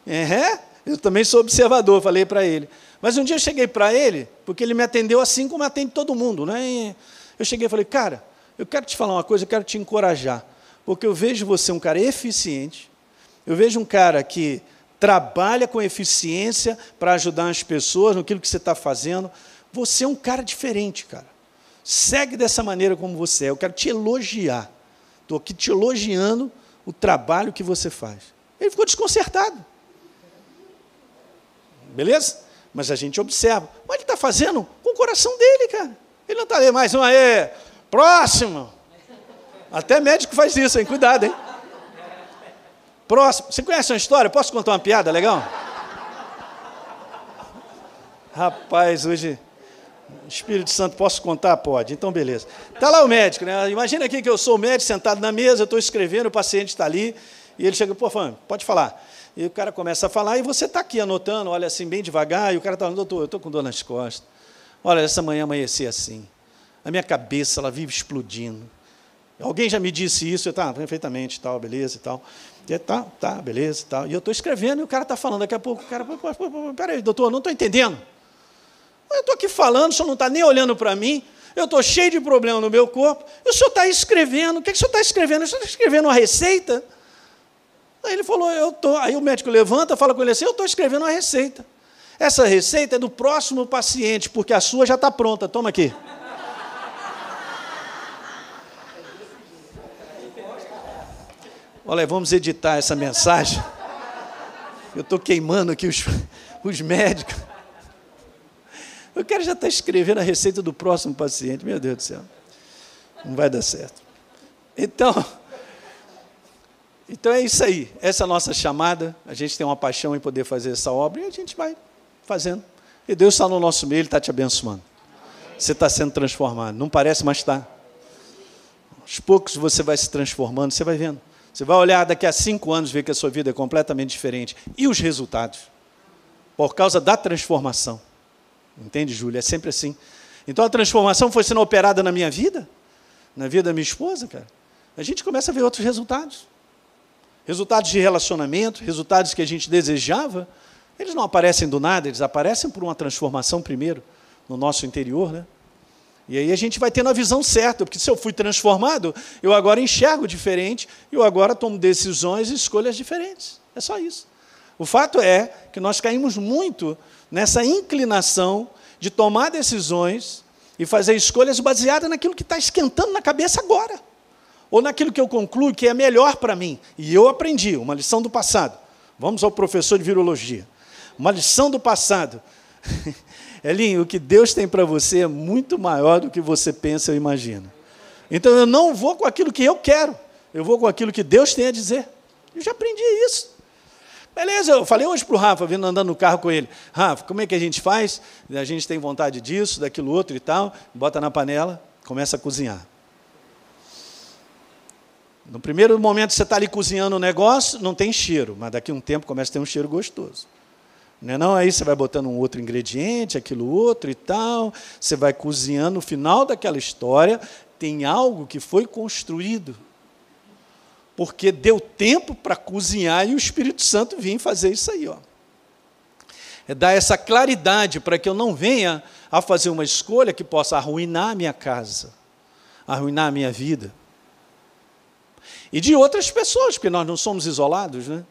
É? Eu também sou observador, falei para ele. Mas um dia eu cheguei para ele, porque ele me atendeu assim como atende todo mundo. Né? Eu cheguei e falei, cara, eu quero te falar uma coisa, eu quero te encorajar. Porque eu vejo você um cara eficiente, eu vejo um cara que trabalha com eficiência para ajudar as pessoas no que você está fazendo. Você é um cara diferente, cara. Segue dessa maneira como você é. Eu quero te elogiar. Estou aqui te elogiando o trabalho que você faz. Ele ficou desconcertado. Beleza? Mas a gente observa. Mas ele está fazendo com o coração dele, cara. Ele não está ali mais um aí, próximo. Até médico faz isso, hein? Cuidado, hein? Próximo. Você conhece uma história? Posso contar uma piada legal? Rapaz, hoje. Espírito Santo, posso contar? Pode. Então, beleza. Está lá o médico, né? Imagina aqui que eu sou o médico sentado na mesa, eu estou escrevendo, o paciente está ali, e ele chega, pô, fã, pode falar. E o cara começa a falar, e você está aqui anotando, olha assim, bem devagar, e o cara está falando, doutor, eu estou com dor nas costas. Olha, essa manhã amanheci assim. A minha cabeça, ela vive explodindo. Alguém já me disse isso, eu tá, perfeitamente, tal, beleza e tal. E, tá, tá, beleza e tal. E eu estou escrevendo e o cara está falando, daqui a pouco o cara, peraí, doutor, não estou entendendo. Eu estou aqui falando, o senhor não está nem olhando para mim, eu estou cheio de problema no meu corpo, e o senhor está escrevendo, o que, que o senhor está escrevendo? O senhor está escrevendo uma receita? Aí ele falou, eu tô. Aí o médico levanta, fala com ele assim, eu estou escrevendo uma receita. Essa receita é do próximo paciente, porque a sua já está pronta. Toma aqui. Olha, vamos editar essa mensagem. Eu estou queimando aqui os, os médicos. Eu quero já estar tá escrevendo a receita do próximo paciente. Meu Deus do céu. Não vai dar certo. Então, então é isso aí, essa é a nossa chamada. A gente tem uma paixão em poder fazer essa obra e a gente vai fazendo. E Deus está no nosso meio, Ele está te abençoando. Você está sendo transformado. Não parece, mas está. Aos poucos você vai se transformando, você vai vendo. Você vai olhar daqui a cinco anos, ver que a sua vida é completamente diferente. E os resultados? Por causa da transformação. Entende, Júlia? É sempre assim. Então a transformação foi sendo operada na minha vida, na vida da minha esposa, cara. A gente começa a ver outros resultados resultados de relacionamento, resultados que a gente desejava, Eles não aparecem do nada, eles aparecem por uma transformação primeiro no nosso interior, né? E aí a gente vai tendo a visão certa, porque se eu fui transformado, eu agora enxergo diferente, eu agora tomo decisões e escolhas diferentes. É só isso. O fato é que nós caímos muito nessa inclinação de tomar decisões e fazer escolhas baseadas naquilo que está esquentando na cabeça agora, ou naquilo que eu concluo que é melhor para mim. E eu aprendi, uma lição do passado. Vamos ao professor de virologia. Uma lição do passado. Elinho, o que Deus tem para você é muito maior do que você pensa ou imagina. Então eu não vou com aquilo que eu quero, eu vou com aquilo que Deus tem a dizer. Eu já aprendi isso. Beleza, eu falei hoje para o Rafa, vindo andando no carro com ele. Rafa, como é que a gente faz? A gente tem vontade disso, daquilo outro e tal. Bota na panela, começa a cozinhar. No primeiro momento você está ali cozinhando o negócio, não tem cheiro, mas daqui a um tempo começa a ter um cheiro gostoso. Não é não? Aí você vai botando um outro ingrediente, aquilo outro e tal. Você vai cozinhando. No final daquela história, tem algo que foi construído. Porque deu tempo para cozinhar e o Espírito Santo vinha fazer isso aí. Ó. É dar essa claridade para que eu não venha a fazer uma escolha que possa arruinar a minha casa, arruinar a minha vida. E de outras pessoas, porque nós não somos isolados, né?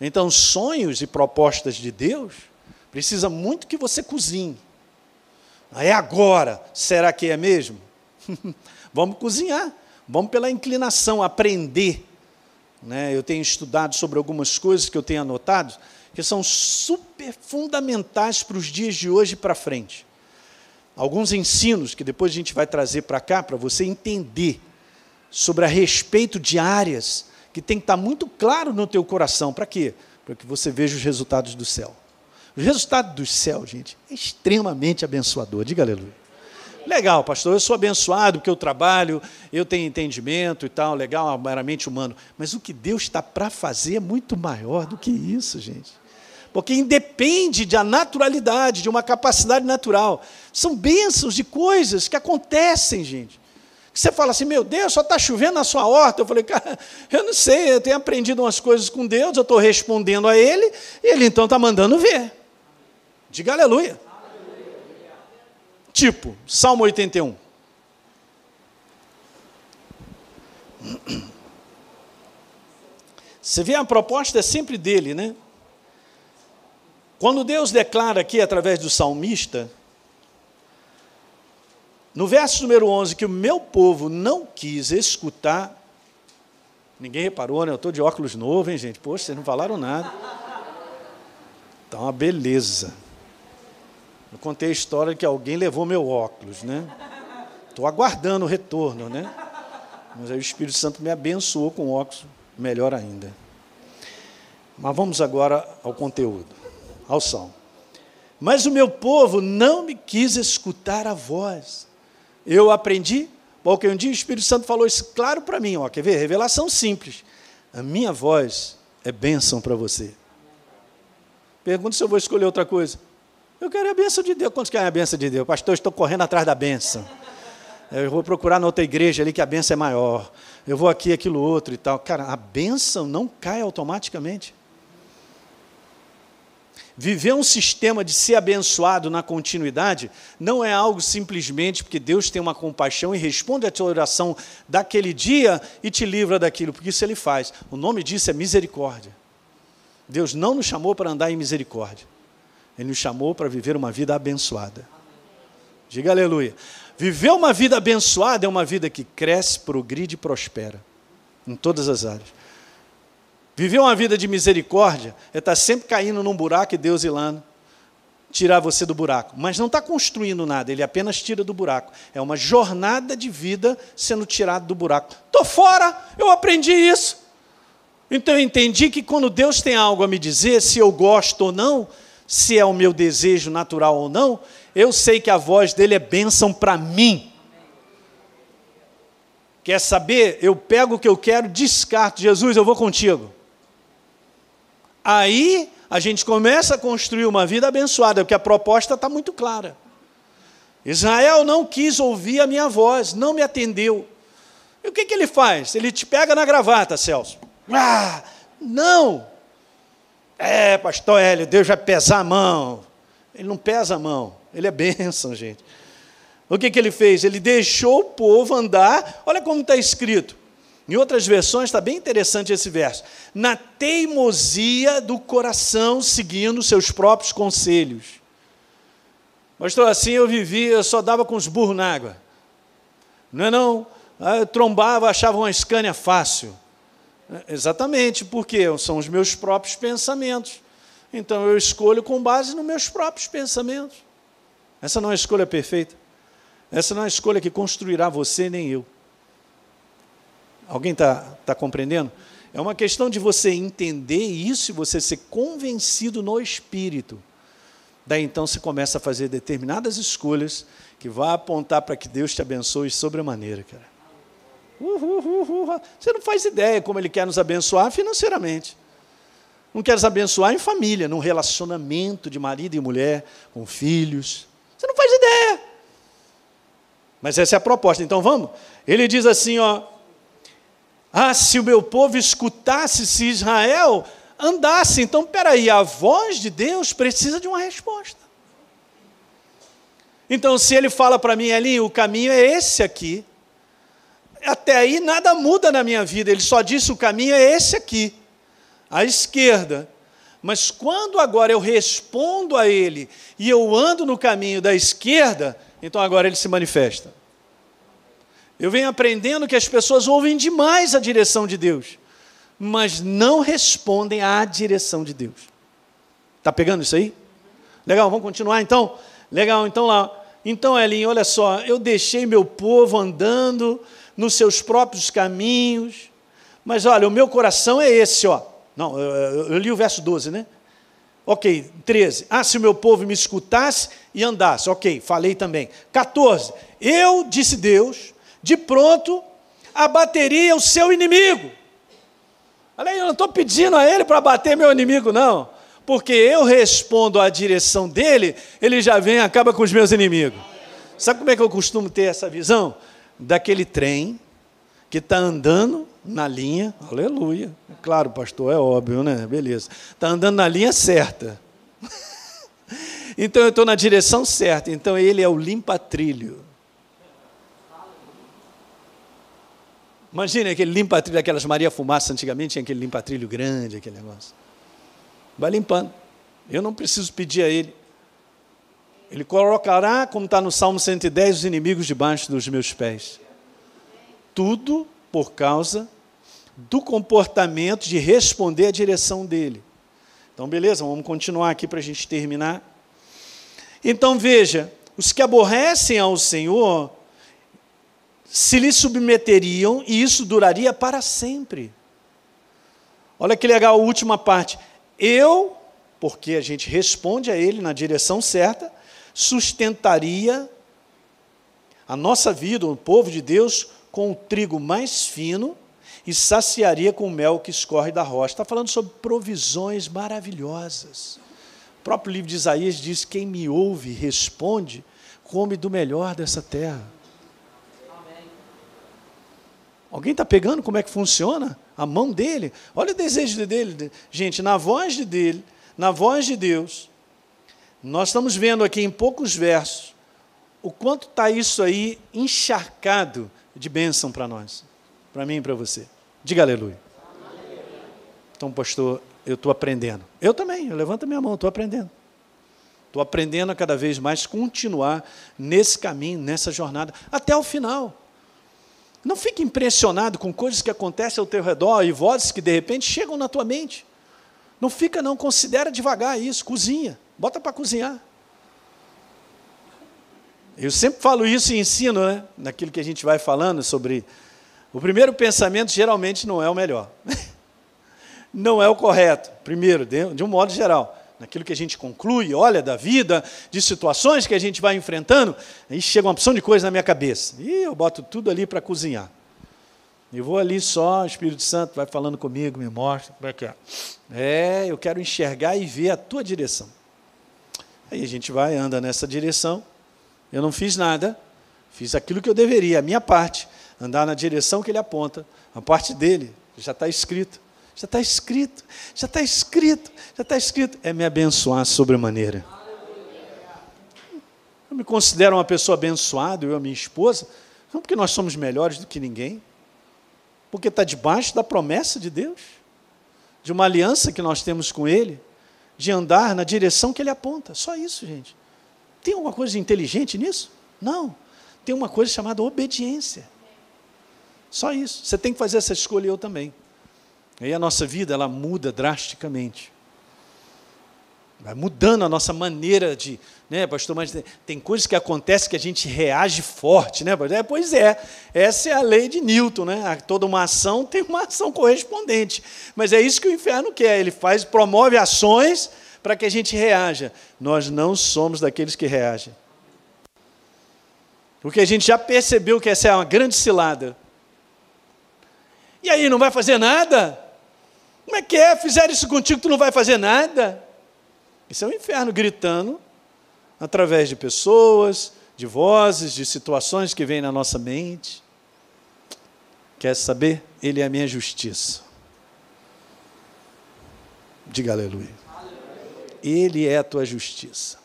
Então, sonhos e propostas de Deus precisa muito que você cozinhe. É agora, será que é mesmo? vamos cozinhar, vamos pela inclinação, aprender. Né? Eu tenho estudado sobre algumas coisas que eu tenho anotado, que são super fundamentais para os dias de hoje para frente. Alguns ensinos que depois a gente vai trazer para cá, para você entender sobre a respeito de áreas que tem que estar muito claro no teu coração. Para quê? Para que você veja os resultados do céu. O resultado do céu, gente, é extremamente abençoador. Diga aleluia. Legal, pastor, eu sou abençoado porque eu trabalho, eu tenho entendimento e tal, legal, meramente humano. Mas o que Deus está para fazer é muito maior do que isso, gente. Porque independe da naturalidade, de uma capacidade natural. São bênçãos de coisas que acontecem, gente. Você fala assim, meu Deus, só está chovendo na sua horta. Eu falei, cara, eu não sei, eu tenho aprendido umas coisas com Deus, eu estou respondendo a Ele, e Ele então está mandando ver. Diga aleluia. aleluia. Tipo, Salmo 81. Você vê a proposta é sempre dele, né? Quando Deus declara aqui através do salmista, no verso número 11, que o meu povo não quis escutar, ninguém reparou, né? Eu estou de óculos novo, hein, gente? Poxa, vocês não falaram nada. Está uma beleza. Eu contei a história que alguém levou meu óculos, né? Estou aguardando o retorno, né? Mas aí o Espírito Santo me abençoou com óculos, melhor ainda. Mas vamos agora ao conteúdo, ao som. Mas o meu povo não me quis escutar a voz. Eu aprendi, porque um dia o Espírito Santo falou isso claro para mim, ó, quer ver? Revelação simples. A minha voz é bênção para você. Pergunta se eu vou escolher outra coisa. Eu quero a bênção de Deus. Quantos querem a bênção de Deus? Pastor, eu estou correndo atrás da bênção. Eu vou procurar na outra igreja ali que a bênção é maior. Eu vou aqui, aquilo outro e tal. Cara, a bênção não cai automaticamente. Viver um sistema de ser abençoado na continuidade não é algo simplesmente porque Deus tem uma compaixão e responde a tua oração daquele dia e te livra daquilo, porque isso Ele faz. O nome disso é misericórdia. Deus não nos chamou para andar em misericórdia, Ele nos chamou para viver uma vida abençoada. Diga aleluia. Viver uma vida abençoada é uma vida que cresce, progride e prospera em todas as áreas. Viver uma vida de misericórdia é estar sempre caindo num buraco e Deus ir tirar você do buraco. Mas não está construindo nada, ele apenas tira do buraco. É uma jornada de vida sendo tirado do buraco. Estou fora, eu aprendi isso. Então eu entendi que quando Deus tem algo a me dizer, se eu gosto ou não, se é o meu desejo natural ou não, eu sei que a voz dele é bênção para mim. Quer saber? Eu pego o que eu quero, descarto. Jesus, eu vou contigo. Aí a gente começa a construir uma vida abençoada, porque a proposta está muito clara. Israel não quis ouvir a minha voz, não me atendeu. E o que, que ele faz? Ele te pega na gravata, Celso. Ah, não! É, pastor Hélio, Deus vai pesar a mão. Ele não pesa a mão, ele é bênção, gente. O que, que ele fez? Ele deixou o povo andar, olha como está escrito. Em outras versões está bem interessante esse verso. Na teimosia do coração, seguindo seus próprios conselhos. Pastor, assim eu vivia, eu só dava com os burros na água. Não é não? Ah, eu trombava, achava uma escânia fácil. Exatamente, porque são os meus próprios pensamentos. Então eu escolho com base nos meus próprios pensamentos. Essa não é a escolha perfeita. Essa não é a escolha que construirá você nem eu. Alguém está tá compreendendo? É uma questão de você entender isso e você ser convencido no espírito. Daí então você começa a fazer determinadas escolhas que vão apontar para que Deus te abençoe sobremaneira, cara. Você não faz ideia como Ele quer nos abençoar financeiramente. Não quer nos abençoar em família, num relacionamento de marido e mulher, com filhos. Você não faz ideia. Mas essa é a proposta. Então vamos? Ele diz assim, ó: Ah, se o meu povo escutasse, se Israel andasse. Então, peraí, a voz de Deus precisa de uma resposta. Então, se ele fala para mim ali, o caminho é esse aqui, até aí nada muda na minha vida, ele só disse o caminho é esse aqui, à esquerda. Mas quando agora eu respondo a ele e eu ando no caminho da esquerda, então agora ele se manifesta. Eu venho aprendendo que as pessoas ouvem demais a direção de Deus, mas não respondem à direção de Deus. Está pegando isso aí? Legal, vamos continuar então? Legal, então lá. Então, Elinho, olha só, eu deixei meu povo andando nos seus próprios caminhos, mas olha, o meu coração é esse, ó. Não, eu, eu li o verso 12, né? Ok, 13. Ah, se o meu povo me escutasse e andasse. Ok, falei também. 14. Eu, disse Deus, de pronto abateria o seu inimigo. Olha aí, eu não estou pedindo a ele para abater meu inimigo, não. Porque eu respondo à direção dele, ele já vem e acaba com os meus inimigos. Sabe como é que eu costumo ter essa visão? Daquele trem que está andando na linha, aleluia. Claro, pastor, é óbvio, né? Beleza. Está andando na linha certa. então eu estou na direção certa. Então ele é o limpa-trilho. Imagine aquele limpa-trilho, aquelas Maria Fumaça, antigamente tinha aquele limpa-trilho grande, aquele negócio. Vai limpando. Eu não preciso pedir a ele. Ele colocará, como está no Salmo 110, os inimigos debaixo dos meus pés. Tudo por causa do comportamento de responder à direção dele. Então, beleza, vamos continuar aqui para a gente terminar. Então, veja: os que aborrecem ao Senhor se lhe submeteriam e isso duraria para sempre. Olha que legal a última parte. Eu, porque a gente responde a ele na direção certa, sustentaria a nossa vida, o povo de Deus, com o trigo mais fino e saciaria com o mel que escorre da rocha. Está falando sobre provisões maravilhosas. O próprio livro de Isaías diz: Quem me ouve, responde, come do melhor dessa terra. Alguém está pegando como é que funciona? A mão dele. Olha o desejo dele. Gente, na voz de dele, na voz de Deus, nós estamos vendo aqui em poucos versos o quanto está isso aí encharcado de bênção para nós, para mim e para você. Diga aleluia. Então, pastor, eu estou aprendendo. Eu também, eu levanto a minha mão, estou aprendendo. Estou aprendendo a cada vez mais continuar nesse caminho, nessa jornada, até o final. Não fique impressionado com coisas que acontecem ao teu redor e vozes que de repente chegam na tua mente. Não fica, não, considera devagar isso, cozinha, bota para cozinhar. Eu sempre falo isso e ensino, né? Naquilo que a gente vai falando sobre. O primeiro pensamento geralmente não é o melhor. não é o correto, primeiro, de um modo geral naquilo que a gente conclui, olha da vida, de situações que a gente vai enfrentando, aí chega uma opção de coisa na minha cabeça. E eu boto tudo ali para cozinhar. E vou ali só, o Espírito Santo vai falando comigo, me mostra como é que é. É, eu quero enxergar e ver a tua direção. Aí a gente vai, anda nessa direção. Eu não fiz nada, fiz aquilo que eu deveria, a minha parte, andar na direção que ele aponta, a parte dele, já está escrito, Já está escrito, já está escrito, já está escrito. É me abençoar sobremaneira. Eu me considero uma pessoa abençoada, eu e a minha esposa, não porque nós somos melhores do que ninguém, porque está debaixo da promessa de Deus, de uma aliança que nós temos com Ele, de andar na direção que Ele aponta. Só isso, gente. Tem alguma coisa inteligente nisso? Não. Tem uma coisa chamada obediência. Só isso. Você tem que fazer essa escolha eu também. Aí a nossa vida ela muda drasticamente. Vai mudando a nossa maneira de, né, pastor, mas tem coisas que acontecem que a gente reage forte, né? É, pois é, essa é a lei de Newton, né? Toda uma ação tem uma ação correspondente. Mas é isso que o inferno quer, ele faz, promove ações para que a gente reaja. Nós não somos daqueles que reagem. Porque a gente já percebeu que essa é uma grande cilada. E aí, não vai fazer nada? Como é que é? Fizeram isso contigo, tu não vai fazer nada? Isso é o um inferno gritando através de pessoas, de vozes, de situações que vêm na nossa mente. Quer saber? Ele é a minha justiça. Diga aleluia. Ele é a tua justiça.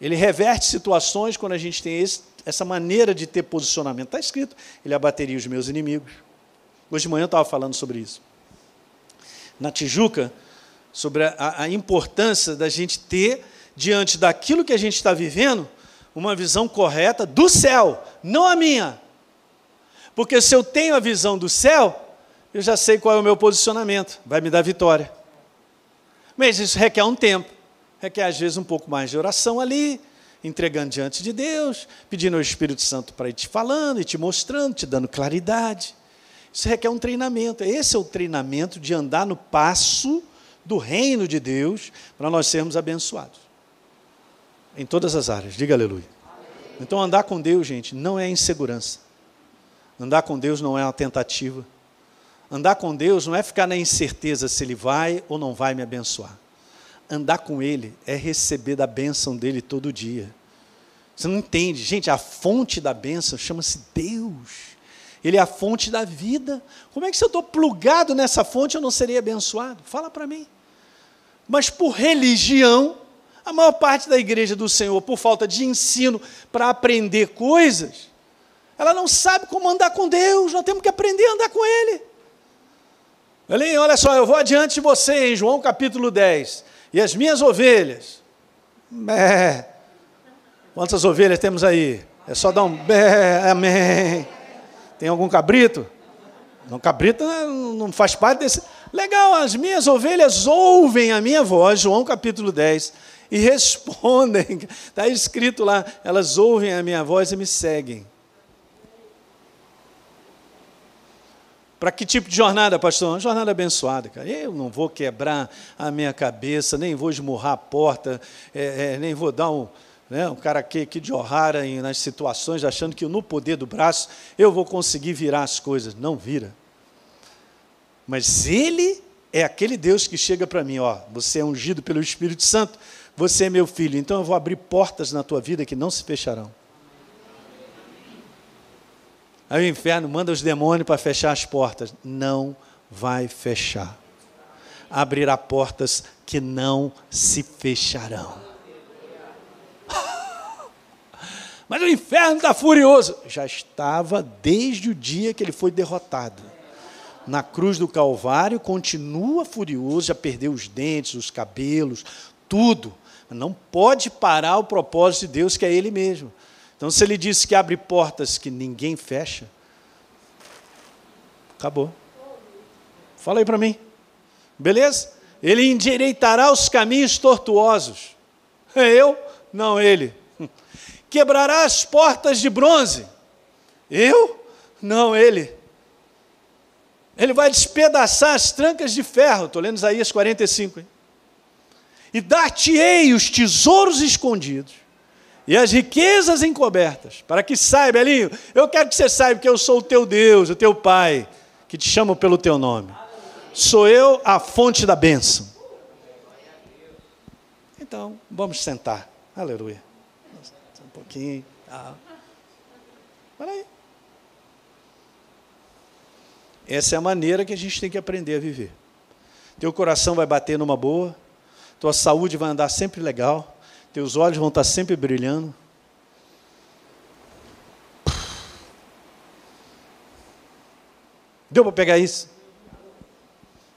Ele reverte situações quando a gente tem esse, essa maneira de ter posicionamento. Está escrito, ele abateria os meus inimigos. Hoje de manhã eu estava falando sobre isso. Na Tijuca, sobre a, a importância da gente ter, diante daquilo que a gente está vivendo, uma visão correta do céu, não a minha. Porque se eu tenho a visão do céu, eu já sei qual é o meu posicionamento, vai me dar vitória. Mas isso requer um tempo, requer às vezes um pouco mais de oração ali, entregando diante de Deus, pedindo ao Espírito Santo para ir te falando e te mostrando, te dando claridade. Isso requer um treinamento. Esse é o treinamento de andar no passo do reino de Deus para nós sermos abençoados. Em todas as áreas. Diga aleluia. Então andar com Deus, gente, não é insegurança. Andar com Deus não é uma tentativa. Andar com Deus não é ficar na incerteza se Ele vai ou não vai me abençoar. Andar com Ele é receber da bênção dele todo dia. Você não entende. Gente, a fonte da bênção chama-se Deus. Ele é a fonte da vida. Como é que se eu estou plugado nessa fonte eu não serei abençoado? Fala para mim. Mas por religião, a maior parte da igreja do Senhor, por falta de ensino para aprender coisas, ela não sabe como andar com Deus. Nós temos que aprender a andar com Ele. Elinho, olha só, eu vou adiante de você em João capítulo 10. E as minhas ovelhas. Bé. Quantas ovelhas temos aí? É só dar um bé, amém. Tem algum cabrito? Não, cabrito não faz parte desse. Legal, as minhas ovelhas ouvem a minha voz, João capítulo 10, e respondem. Está escrito lá, elas ouvem a minha voz e me seguem. Para que tipo de jornada, pastor? Uma jornada abençoada, cara. Eu não vou quebrar a minha cabeça, nem vou esmurrar a porta, é, é, nem vou dar um, né, um cara que, que de Ohara nas situações, achando que no poder do braço eu vou conseguir virar as coisas. Não vira. Mas ele é aquele Deus que chega para mim, ó, você é ungido pelo Espírito Santo, você é meu filho, então eu vou abrir portas na tua vida que não se fecharão. Aí o inferno manda os demônios para fechar as portas. Não vai fechar. Abrirá portas que não se fecharão. Mas o inferno está furioso. Já estava desde o dia que ele foi derrotado. Na cruz do Calvário, continua furioso, já perdeu os dentes, os cabelos, tudo. Não pode parar o propósito de Deus, que é Ele mesmo. Então, se ele disse que abre portas que ninguém fecha, acabou. Fala aí para mim. Beleza? Ele endireitará os caminhos tortuosos. É eu? Não, ele. Quebrará as portas de bronze. Eu? Não, ele. Ele vai despedaçar as trancas de ferro. Estou lendo Isaías 45. Hein? E dar-te-ei os tesouros escondidos e as riquezas encobertas, para que saiba, Elinho, eu quero que você saiba que eu sou o teu Deus, o teu Pai, que te chamo pelo teu nome. Sou eu a fonte da bênção. Então, vamos sentar. Aleluia. Ah. Olha aí. Essa é a maneira que a gente tem que aprender a viver. Teu coração vai bater numa boa, tua saúde vai andar sempre legal, teus olhos vão estar sempre brilhando. Deu para pegar isso?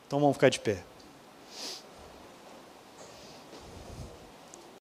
Então vamos ficar de pé.